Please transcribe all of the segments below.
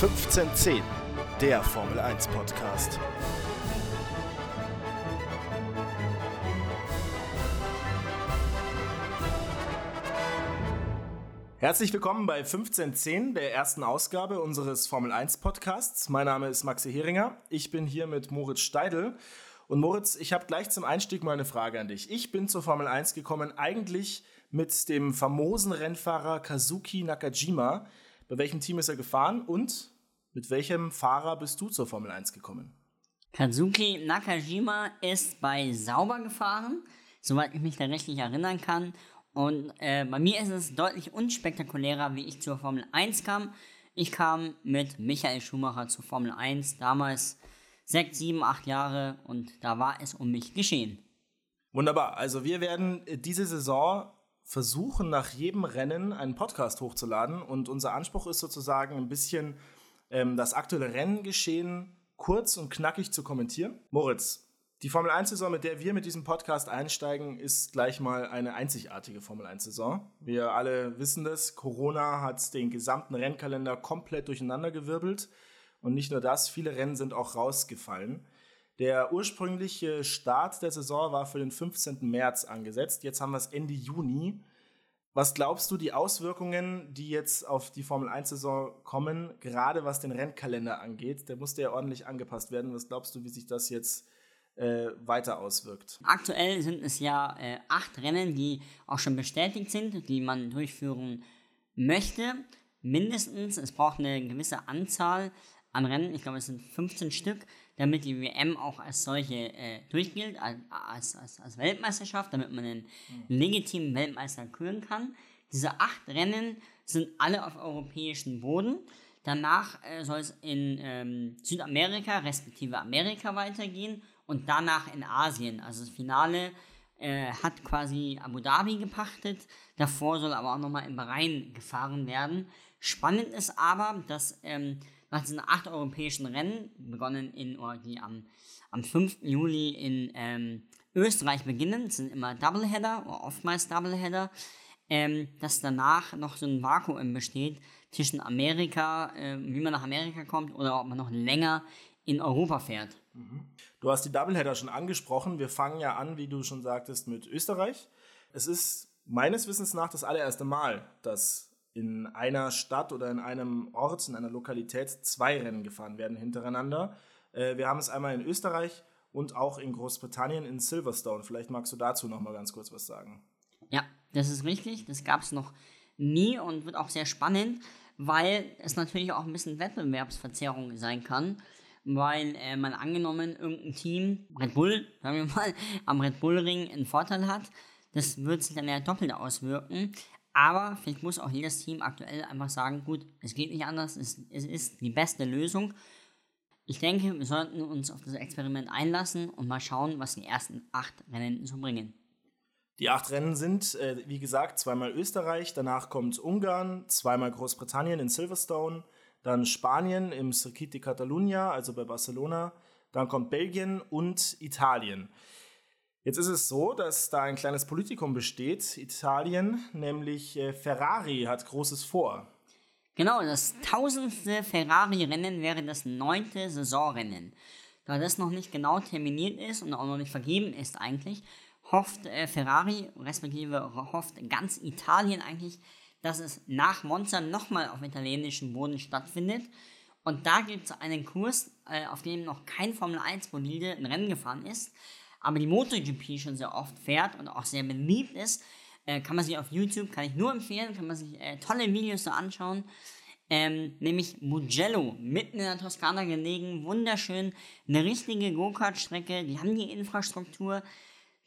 1510, der Formel 1 Podcast. Herzlich willkommen bei 1510, der ersten Ausgabe unseres Formel 1 Podcasts. Mein Name ist Maxi Heringer. Ich bin hier mit Moritz Steidl. Und Moritz, ich habe gleich zum Einstieg mal eine Frage an dich. Ich bin zur Formel 1 gekommen, eigentlich mit dem famosen Rennfahrer Kazuki Nakajima. Bei welchem Team ist er gefahren und mit welchem Fahrer bist du zur Formel 1 gekommen? Kazuki Nakajima ist bei Sauber gefahren, soweit ich mich da richtig erinnern kann. Und äh, bei mir ist es deutlich unspektakulärer, wie ich zur Formel 1 kam. Ich kam mit Michael Schumacher zur Formel 1, damals sechs, sieben, acht Jahre und da war es um mich geschehen. Wunderbar. Also wir werden äh, diese Saison versuchen, nach jedem Rennen einen Podcast hochzuladen und unser Anspruch ist sozusagen ein bisschen ähm, das aktuelle Renngeschehen kurz und knackig zu kommentieren. Moritz, die Formel 1-Saison, mit der wir mit diesem Podcast einsteigen, ist gleich mal eine einzigartige Formel 1-Saison. Wir alle wissen das. Corona hat den gesamten Rennkalender komplett durcheinandergewirbelt. Und nicht nur das, viele Rennen sind auch rausgefallen. Der ursprüngliche Start der Saison war für den 15. März angesetzt. Jetzt haben wir es Ende Juni. Was glaubst du, die Auswirkungen, die jetzt auf die Formel 1-Saison kommen, gerade was den Rennkalender angeht, der musste ja ordentlich angepasst werden. Was glaubst du, wie sich das jetzt äh, weiter auswirkt. Aktuell sind es ja äh, acht Rennen, die auch schon bestätigt sind, die man durchführen möchte. Mindestens, es braucht eine gewisse Anzahl an Rennen, ich glaube es sind 15 Stück, damit die WM auch als solche äh, durchgilt, als, als, als Weltmeisterschaft, damit man einen legitimen Weltmeister küren kann. Diese acht Rennen sind alle auf europäischem Boden. Danach äh, soll es in ähm, Südamerika respektive Amerika weitergehen und danach in Asien. Also das Finale äh, hat quasi Abu Dhabi gepachtet. Davor soll aber auch nochmal in Bahrain gefahren werden. Spannend ist aber, dass ähm, nach diesen acht europäischen Rennen, begonnen in, oder die am, am 5. Juli in ähm, Österreich beginnen, das sind immer Doubleheader oder oftmals Doubleheader, ähm, dass danach noch so ein Vakuum besteht zwischen Amerika, äh, wie man nach Amerika kommt oder ob man noch länger in Europa fährt. Mhm. Du hast die Doubleheader schon angesprochen. Wir fangen ja an, wie du schon sagtest, mit Österreich. Es ist meines Wissens nach das allererste Mal, dass in einer Stadt oder in einem Ort, in einer Lokalität zwei Rennen gefahren werden hintereinander. Äh, wir haben es einmal in Österreich und auch in Großbritannien in Silverstone. Vielleicht magst du dazu noch mal ganz kurz was sagen. Ja, das ist richtig. Das gab es noch nie und wird auch sehr spannend, weil es natürlich auch ein bisschen Wettbewerbsverzerrung sein kann weil äh, man angenommen irgendein Team, Red Bull, sagen wir mal, am Red Bull Ring einen Vorteil hat. Das wird sich dann ja doppelt auswirken. Aber vielleicht muss auch jedes Team aktuell einfach sagen, gut, es geht nicht anders, es, es ist die beste Lösung. Ich denke, wir sollten uns auf das Experiment einlassen und mal schauen, was die ersten acht Rennen so bringen. Die acht Rennen sind, äh, wie gesagt, zweimal Österreich, danach kommt Ungarn, zweimal Großbritannien in Silverstone, dann Spanien im Circuit de Catalunya, also bei Barcelona, dann kommt Belgien und Italien. Jetzt ist es so, dass da ein kleines Politikum besteht, Italien, nämlich äh, Ferrari hat Großes vor. Genau, das tausendste Ferrari-Rennen wäre das neunte Saisonrennen. Da das noch nicht genau terminiert ist und auch noch nicht vergeben ist eigentlich, hofft äh, Ferrari, respektive hofft ganz Italien eigentlich, dass es nach Monza nochmal auf italienischem Boden stattfindet. Und da gibt es einen Kurs, äh, auf dem noch kein Formel 1 Bolide ein Rennen gefahren ist, aber die MotoGP schon sehr oft fährt und auch sehr beliebt ist. Äh, kann man sich auf YouTube, kann ich nur empfehlen, kann man sich äh, tolle Videos so anschauen. Ähm, nämlich Mugello, mitten in der Toskana gelegen, wunderschön, eine richtige Go-Kart-Strecke, die haben die Infrastruktur,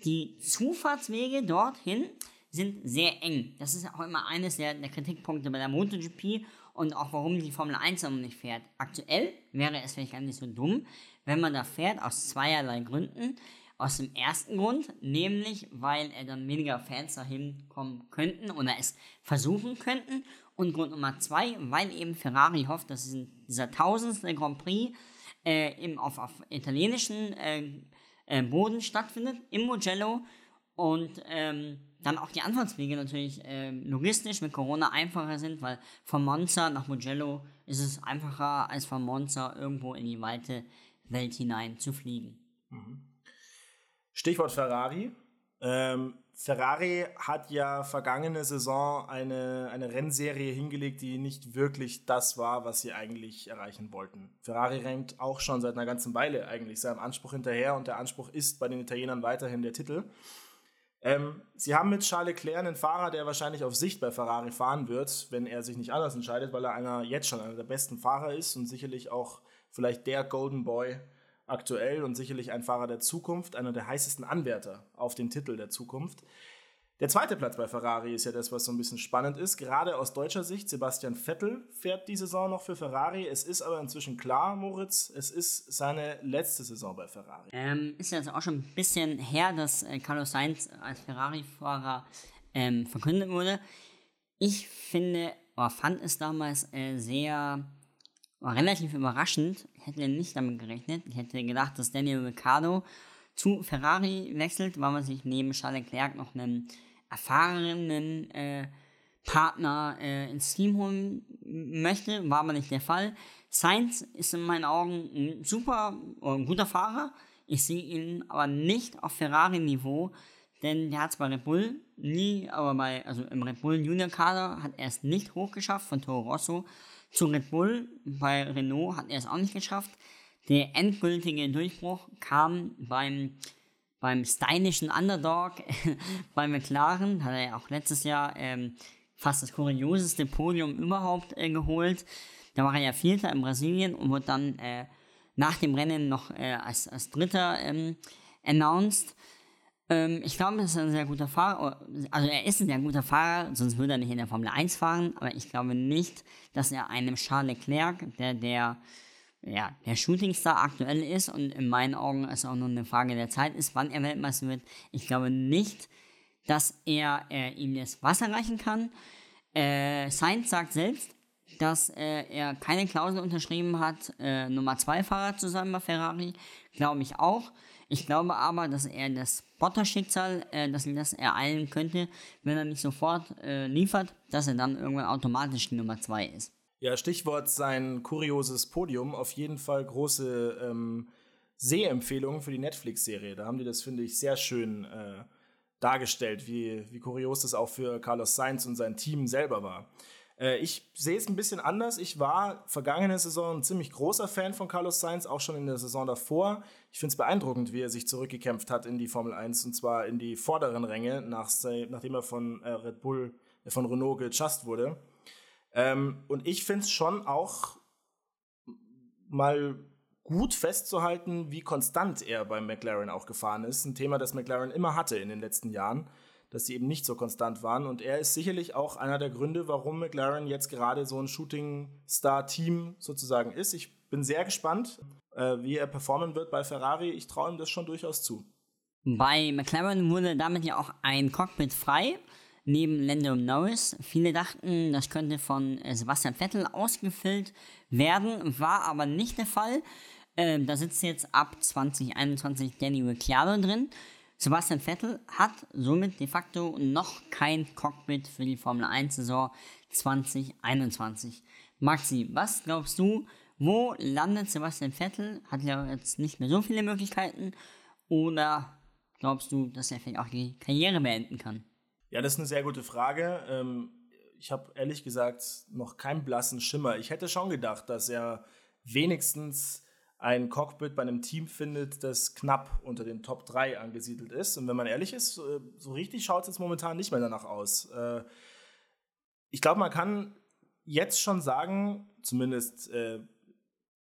die Zufahrtswege dorthin sind sehr eng. Das ist auch immer eines der, der Kritikpunkte bei der MotoGP und auch warum die Formel 1 noch nicht fährt. Aktuell wäre es vielleicht gar nicht so dumm, wenn man da fährt, aus zweierlei Gründen. Aus dem ersten Grund, nämlich weil er dann weniger Fans dahin kommen könnten oder es versuchen könnten. Und Grund Nummer zwei, weil eben Ferrari hofft, dass dieser tausendste Grand Prix äh, im, auf, auf italienischen äh, äh, Boden stattfindet, im Mugello Und ähm, dann auch die Anfahrtswege natürlich ähm, logistisch mit Corona einfacher sind, weil von Monza nach Mugello ist es einfacher als von Monza irgendwo in die weite Welt hinein zu fliegen. Mhm. Stichwort Ferrari. Ähm, Ferrari hat ja vergangene Saison eine, eine Rennserie hingelegt, die nicht wirklich das war, was sie eigentlich erreichen wollten. Ferrari rennt auch schon seit einer ganzen Weile eigentlich seinem Anspruch hinterher und der Anspruch ist bei den Italienern weiterhin der Titel. Ähm, sie haben mit Charles Leclerc einen Fahrer, der wahrscheinlich auf Sicht bei Ferrari fahren wird, wenn er sich nicht anders entscheidet, weil er einer jetzt schon einer der besten Fahrer ist und sicherlich auch vielleicht der Golden Boy aktuell und sicherlich ein Fahrer der Zukunft, einer der heißesten Anwärter auf den Titel der Zukunft. Der zweite Platz bei Ferrari ist ja das, was so ein bisschen spannend ist. Gerade aus deutscher Sicht, Sebastian Vettel fährt die Saison noch für Ferrari. Es ist aber inzwischen klar, Moritz, es ist seine letzte Saison bei Ferrari. Ähm, ist jetzt auch schon ein bisschen her, dass äh, Carlos Sainz als Ferrari-Fahrer ähm, verkündet wurde. Ich finde, oder fand es damals äh, sehr war relativ überraschend. Ich hätte nicht damit gerechnet. Ich hätte gedacht, dass Daniel Ricciardo zu Ferrari wechselt, weil man sich neben Charles Leclerc noch einen erfahrenen äh, Partner äh, ins Team holen möchte. War aber nicht der Fall. Sainz ist in meinen Augen ein super, ein guter Fahrer. Ich sehe ihn aber nicht auf Ferrari-Niveau, denn der hat es bei Red Bull nie, aber bei, also im Red Bull Junior Kader hat er es nicht hochgeschafft von Toro Rosso zu Red Bull. Bei Renault hat er es auch nicht geschafft. Der endgültige Durchbruch kam beim, beim stylischen Underdog bei McLaren. Hat er auch letztes Jahr ähm, fast das kurioseste Podium überhaupt äh, geholt. Da war er ja Vierter in Brasilien und wurde dann äh, nach dem Rennen noch äh, als, als Dritter ähm, announced. Ähm, ich glaube, das ist ein sehr guter Fahrer. Also er ist ein sehr guter Fahrer, sonst würde er nicht in der Formel 1 fahren. Aber ich glaube nicht, dass er einem Charles Leclerc, der der ja, der Shootingstar aktuell ist und in meinen Augen es auch nur eine Frage der Zeit ist, wann er Weltmeister wird. Ich glaube nicht, dass er äh, ihm das Wasser reichen kann. Äh, Sainz sagt selbst, dass äh, er keine Klausel unterschrieben hat, äh, Nummer 2 Fahrer zu sein bei Ferrari. Glaube ich auch. Ich glaube aber, dass er das Spotter-Schicksal, äh, dass ihn das ereilen könnte, wenn er nicht sofort äh, liefert, dass er dann irgendwann automatisch die Nummer 2 ist. Ja, Stichwort sein kurioses Podium. Auf jeden Fall große ähm, Sehempfehlungen für die Netflix-Serie. Da haben die das, finde ich, sehr schön äh, dargestellt, wie, wie kurios das auch für Carlos Sainz und sein Team selber war. Äh, ich sehe es ein bisschen anders. Ich war vergangene Saison ein ziemlich großer Fan von Carlos Sainz, auch schon in der Saison davor. Ich finde es beeindruckend, wie er sich zurückgekämpft hat in die Formel 1 und zwar in die vorderen Ränge, nach, nachdem er von äh, Red Bull, äh, von Renault gechast wurde. Ähm, und ich finde es schon auch mal gut festzuhalten, wie konstant er beim McLaren auch gefahren ist. Ein Thema, das McLaren immer hatte in den letzten Jahren dass sie eben nicht so konstant waren. Und er ist sicherlich auch einer der Gründe, warum McLaren jetzt gerade so ein Shooting-Star-Team sozusagen ist. Ich bin sehr gespannt, äh, wie er performen wird bei Ferrari. Ich traue ihm das schon durchaus zu. Bei McLaren wurde damit ja auch ein Cockpit frei, neben Lando Norris. Viele dachten, das könnte von äh, Sebastian Vettel ausgefüllt werden, war aber nicht der Fall. Ähm, da sitzt jetzt ab 2021 Danny Ricciardo drin. Sebastian Vettel hat somit de facto noch kein Cockpit für die Formel 1 Saison 2021. Maxi, was glaubst du, wo landet Sebastian Vettel? Hat ja jetzt nicht mehr so viele Möglichkeiten. Oder glaubst du, dass er vielleicht auch die Karriere beenden kann? Ja, das ist eine sehr gute Frage. Ähm, ich habe ehrlich gesagt noch keinen blassen Schimmer. Ich hätte schon gedacht, dass er wenigstens ein Cockpit bei einem Team findet, das knapp unter den Top 3 angesiedelt ist. Und wenn man ehrlich ist, äh, so richtig schaut es jetzt momentan nicht mehr danach aus. Äh, ich glaube, man kann jetzt schon sagen, zumindest äh,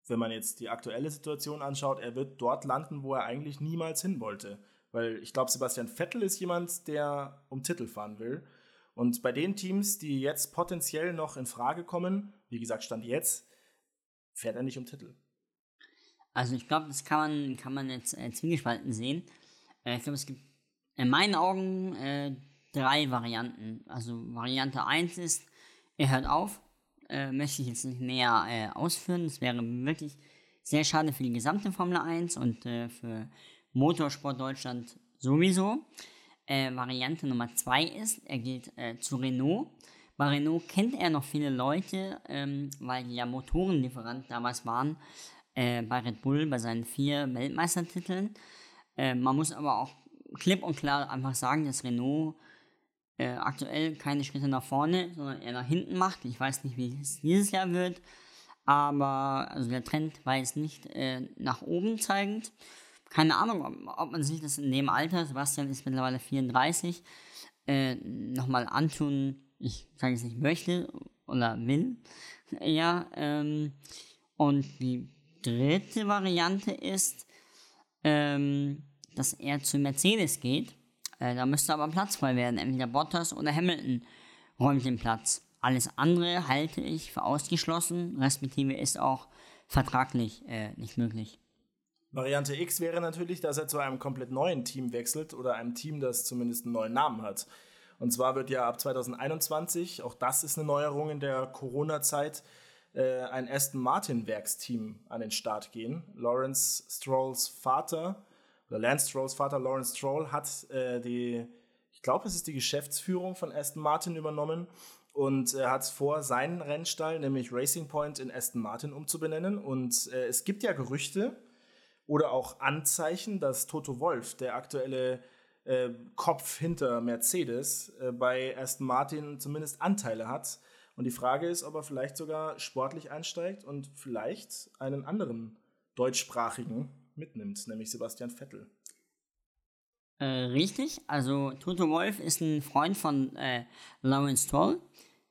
wenn man jetzt die aktuelle Situation anschaut, er wird dort landen, wo er eigentlich niemals hin wollte. Weil ich glaube, Sebastian Vettel ist jemand, der um Titel fahren will. Und bei den Teams, die jetzt potenziell noch in Frage kommen, wie gesagt, Stand jetzt, fährt er nicht um Titel. Also ich glaube, das kann man, kann man jetzt äh, zwiegespalten sehen. Äh, ich glaube, es gibt in meinen Augen äh, drei Varianten. Also Variante 1 ist, er hört auf. Äh, möchte ich jetzt nicht näher äh, ausführen. Das wäre wirklich sehr schade für die gesamte Formel 1 und äh, für Motorsport Deutschland sowieso. äh, Variante Nummer 2 ist, er geht zu Renault. Bei Renault kennt er noch viele Leute, ähm, weil die ja Motorenlieferant damals waren äh, bei Red Bull bei seinen vier Weltmeistertiteln. Äh, man muss aber auch klipp und klar einfach sagen, dass Renault äh, aktuell keine Schritte nach vorne, sondern eher nach hinten macht. Ich weiß nicht, wie es dieses Jahr wird, aber also der Trend war jetzt nicht äh, nach oben zeigend. Keine Ahnung, ob, ob, man sich das in dem Alter, Sebastian ist mittlerweile 34, äh, nochmal antun, ich sage es nicht möchte oder will. Ja, ähm, und die dritte Variante ist, ähm, dass er zu Mercedes geht. Äh, da müsste aber Platz frei werden. Entweder Bottas oder Hamilton räumt den Platz. Alles andere halte ich für ausgeschlossen, respektive ist auch vertraglich äh, nicht möglich. Variante X wäre natürlich, dass er zu einem komplett neuen Team wechselt oder einem Team, das zumindest einen neuen Namen hat. Und zwar wird ja ab 2021, auch das ist eine Neuerung in der Corona-Zeit, äh, ein Aston Martin Werksteam an den Start gehen. Lawrence Strolls Vater, oder Lance Strolls Vater Lawrence Stroll hat äh, die, ich glaube, es ist die Geschäftsführung von Aston Martin übernommen und er hat vor, seinen Rennstall, nämlich Racing Point, in Aston Martin umzubenennen. Und äh, es gibt ja Gerüchte oder auch Anzeichen, dass Toto Wolf, der aktuelle äh, Kopf hinter Mercedes, äh, bei Aston Martin zumindest Anteile hat. Und die Frage ist, ob er vielleicht sogar sportlich einsteigt und vielleicht einen anderen deutschsprachigen mitnimmt, nämlich Sebastian Vettel. Äh, richtig, also Toto Wolf ist ein Freund von äh, Lawrence Stroll,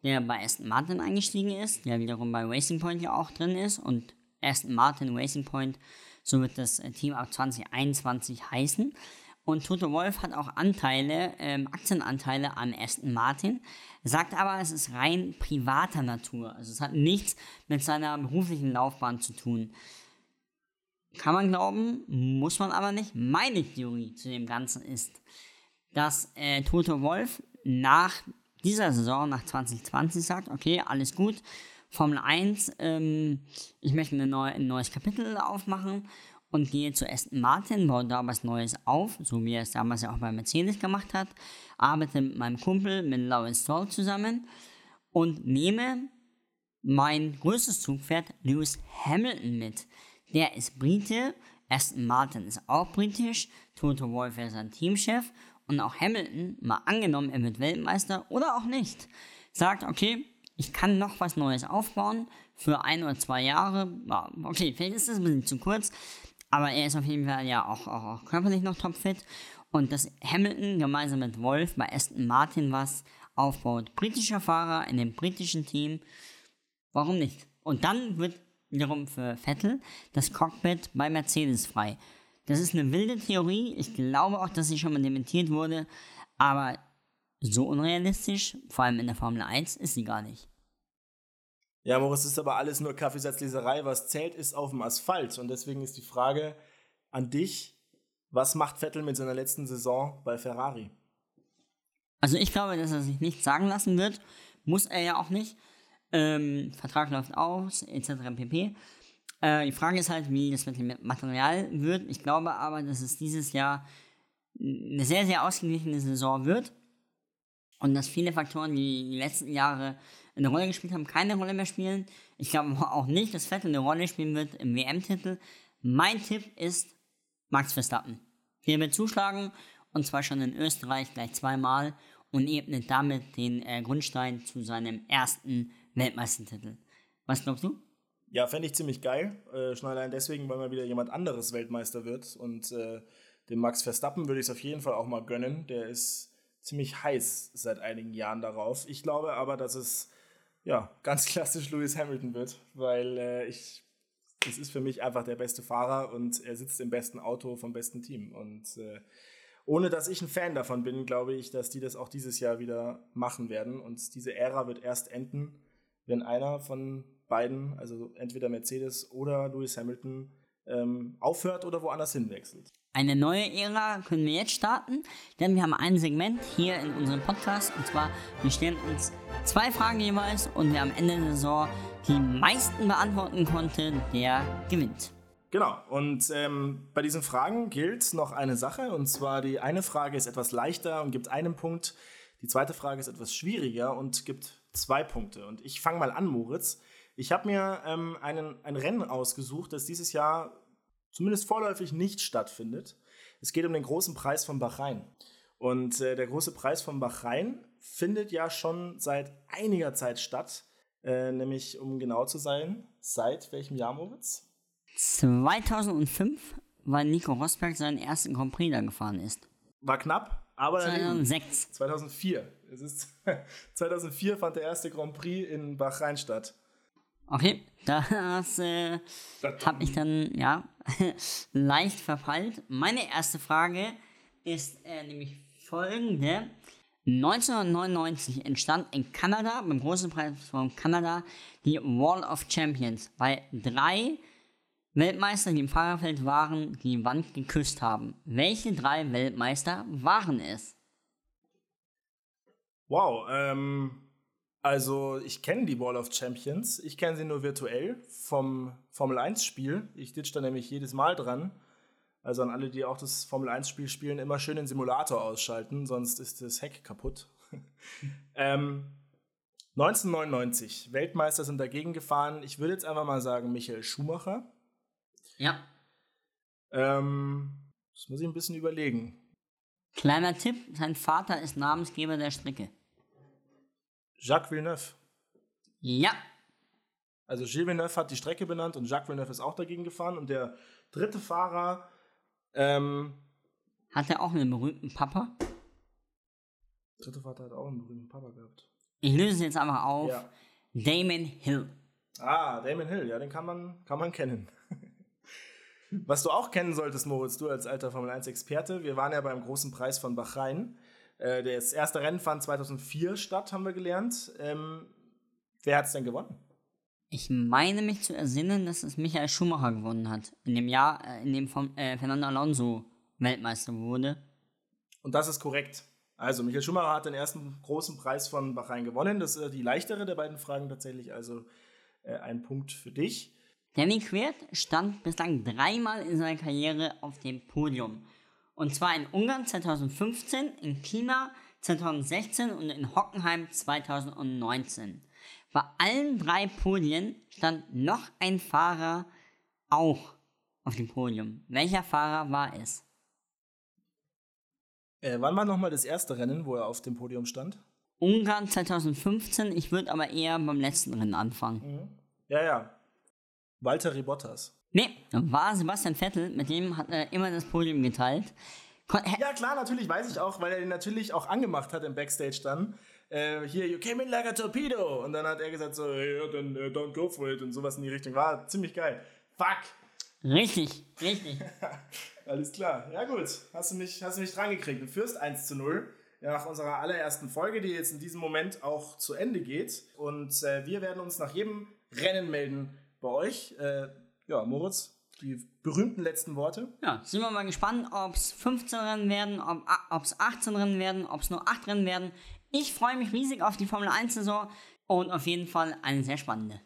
der bei Aston Martin eingestiegen ist, der wiederum bei Racing Point ja auch drin ist und Aston Martin Racing Point, so wird das äh, Team ab 2021 heißen. Und Toto Wolf hat auch Anteile, ähm, Aktienanteile an Aston Martin, sagt aber, es ist rein privater Natur. Also es hat nichts mit seiner beruflichen Laufbahn zu tun. Kann man glauben, muss man aber nicht. Meine Theorie zu dem Ganzen ist, dass äh, Toto Wolf nach dieser Saison, nach 2020, sagt, okay, alles gut, Formel 1, ähm, ich möchte neue, ein neues Kapitel aufmachen und gehe zu Aston Martin, baue da was Neues auf, so wie er es damals ja auch bei Mercedes gemacht hat, arbeite mit meinem Kumpel, mit Lawrence Stroll zusammen und nehme mein größtes Zugpferd Lewis Hamilton mit. Der ist Brite, Aston Martin ist auch britisch, Toto Wolff ist sein Teamchef und auch Hamilton, mal angenommen, er wird Weltmeister oder auch nicht, sagt, okay, ich kann noch was Neues aufbauen für ein oder zwei Jahre. Okay, vielleicht ist das ein bisschen zu kurz, aber er ist auf jeden Fall ja auch, auch, auch körperlich noch topfit. Und dass Hamilton gemeinsam mit Wolf bei Aston Martin was aufbaut. Britischer Fahrer in dem britischen Team. Warum nicht? Und dann wird wiederum für Vettel das Cockpit bei Mercedes frei. Das ist eine wilde Theorie. Ich glaube auch, dass sie schon mal dementiert wurde. Aber so unrealistisch, vor allem in der Formel 1, ist sie gar nicht. Ja, Moritz, ist aber alles nur Kaffeesatzleserei. Was zählt, ist auf dem Asphalt. Und deswegen ist die Frage an dich: Was macht Vettel mit seiner letzten Saison bei Ferrari? Also, ich glaube, dass er sich nichts sagen lassen wird. Muss er ja auch nicht. Ähm, Vertrag läuft aus, etc. pp. Äh, die Frage ist halt, wie das mit dem Material wird. Ich glaube aber, dass es dieses Jahr eine sehr, sehr ausgeglichene Saison wird. Und dass viele Faktoren, die die letzten Jahre eine Rolle gespielt haben, keine Rolle mehr spielen. Ich glaube auch nicht, dass Vettel eine Rolle spielen wird im WM-Titel. Mein Tipp ist Max Verstappen. Der wird zuschlagen und zwar schon in Österreich gleich zweimal und ebnet damit den äh, Grundstein zu seinem ersten Weltmeistertitel. Was glaubst du? Ja, fände ich ziemlich geil. Äh, schon allein deswegen, weil mal wieder jemand anderes Weltmeister wird. Und äh, dem Max Verstappen würde ich es auf jeden Fall auch mal gönnen. Der ist ziemlich heiß seit einigen Jahren darauf. Ich glaube aber, dass es ja, ganz klassisch Lewis Hamilton wird, weil äh, ich, es ist für mich einfach der beste Fahrer und er sitzt im besten Auto vom besten Team. Und äh, ohne dass ich ein Fan davon bin, glaube ich, dass die das auch dieses Jahr wieder machen werden. Und diese Ära wird erst enden, wenn einer von beiden, also entweder Mercedes oder Lewis Hamilton, ähm, aufhört oder woanders hinwechselt. Eine neue Ära können wir jetzt starten, denn wir haben ein Segment hier in unserem Podcast und zwar, wir stellen uns zwei Fragen jeweils und wer am Ende der Saison die meisten beantworten konnte, der gewinnt. Genau. Und ähm, bei diesen Fragen gilt noch eine Sache. Und zwar die eine Frage ist etwas leichter und gibt einen Punkt. Die zweite Frage ist etwas schwieriger und gibt zwei Punkte. Und ich fange mal an, Moritz. Ich habe mir ähm, einen, ein Rennen ausgesucht, das dieses Jahr zumindest vorläufig nicht stattfindet. Es geht um den großen Preis von Bahrain. Und äh, der große Preis von Bahrain findet ja schon seit einiger Zeit statt. Äh, nämlich, um genau zu sein, seit welchem Jahr, Moritz? 2005, weil Nico Rosberg seinen ersten Grand Prix da gefahren ist. War knapp, aber 2006. 2004. Es ist 2004 fand der erste Grand Prix in Bahrain statt. Okay, das äh, habe ich dann ja leicht verpeilt. Meine erste Frage ist äh, nämlich folgende. 1999 entstand in Kanada, beim großen Preis von Kanada, die Wall of Champions, weil drei Weltmeister, die im Fahrerfeld waren, die Wand geküsst haben. Welche drei Weltmeister waren es? Wow, ähm, also ich kenne die Wall of Champions. Ich kenne sie nur virtuell vom Formel 1-Spiel. Ich ditch da nämlich jedes Mal dran. Also an alle, die auch das Formel 1-Spiel spielen, immer schön den Simulator ausschalten, sonst ist das Heck kaputt. ähm, 1999, Weltmeister sind dagegen gefahren. Ich würde jetzt einfach mal sagen, Michael Schumacher. Ja. Ähm, das muss ich ein bisschen überlegen. Kleiner Tipp: Sein Vater ist Namensgeber der Strecke. Jacques Villeneuve. Ja. Also Gilles Villeneuve hat die Strecke benannt und Jacques Villeneuve ist auch dagegen gefahren. Und der dritte Fahrer. Ähm, hat er auch einen berühmten Papa? Der dritte Vater hat auch einen berühmten Papa gehabt. Ich löse es jetzt einfach auf. Ja. Damon Hill. Ah, Damon Hill, ja, den kann man, kann man kennen. Was du auch kennen solltest, Moritz, du als alter Formel 1-Experte, wir waren ja beim großen Preis von Bahrain. Äh, das erste Rennen fand 2004 statt, haben wir gelernt. Ähm, wer hat es denn gewonnen? Ich meine mich zu ersinnen, dass es Michael Schumacher gewonnen hat. In dem Jahr, äh, in dem von, äh, Fernando Alonso Weltmeister wurde. Und das ist korrekt. Also, Michael Schumacher hat den ersten großen Preis von Bahrain gewonnen. Das ist die leichtere der beiden Fragen tatsächlich. Also äh, ein Punkt für dich. Danny Quert stand bislang dreimal in seiner Karriere auf dem Podium. Und zwar in Ungarn 2015, in China 2016 und in Hockenheim 2019. Bei allen drei Podien stand noch ein Fahrer auch auf dem Podium. Welcher Fahrer war es? Äh, wann war nochmal das erste Rennen, wo er auf dem Podium stand? Ungarn 2015, ich würde aber eher beim letzten Rennen anfangen. Mhm. Ja, ja, Walter Bottas. Nee, war Sebastian Vettel, mit dem hat er immer das Podium geteilt. Kon ja, klar, natürlich weiß ich auch, weil er ihn natürlich auch angemacht hat im Backstage dann. Äh, hier, you came in like a torpedo. Und dann hat er gesagt so, ja, dann uh, don't go for it und sowas in die Richtung. War ziemlich geil. Fuck. Richtig, richtig. Alles klar. Ja gut, hast du mich, hast du mich dran gekriegt. Du führst 1 zu 0 nach unserer allerersten Folge, die jetzt in diesem Moment auch zu Ende geht. Und äh, wir werden uns nach jedem Rennen melden, bei euch. Äh, ja, Moritz, die berühmten letzten Worte. Ja, sind wir mal gespannt, ob es 15 Rennen werden, ob es 18 Rennen werden, ob es nur 8 Rennen werden. Ich freue mich riesig auf die Formel 1-Saison und auf jeden Fall eine sehr spannende.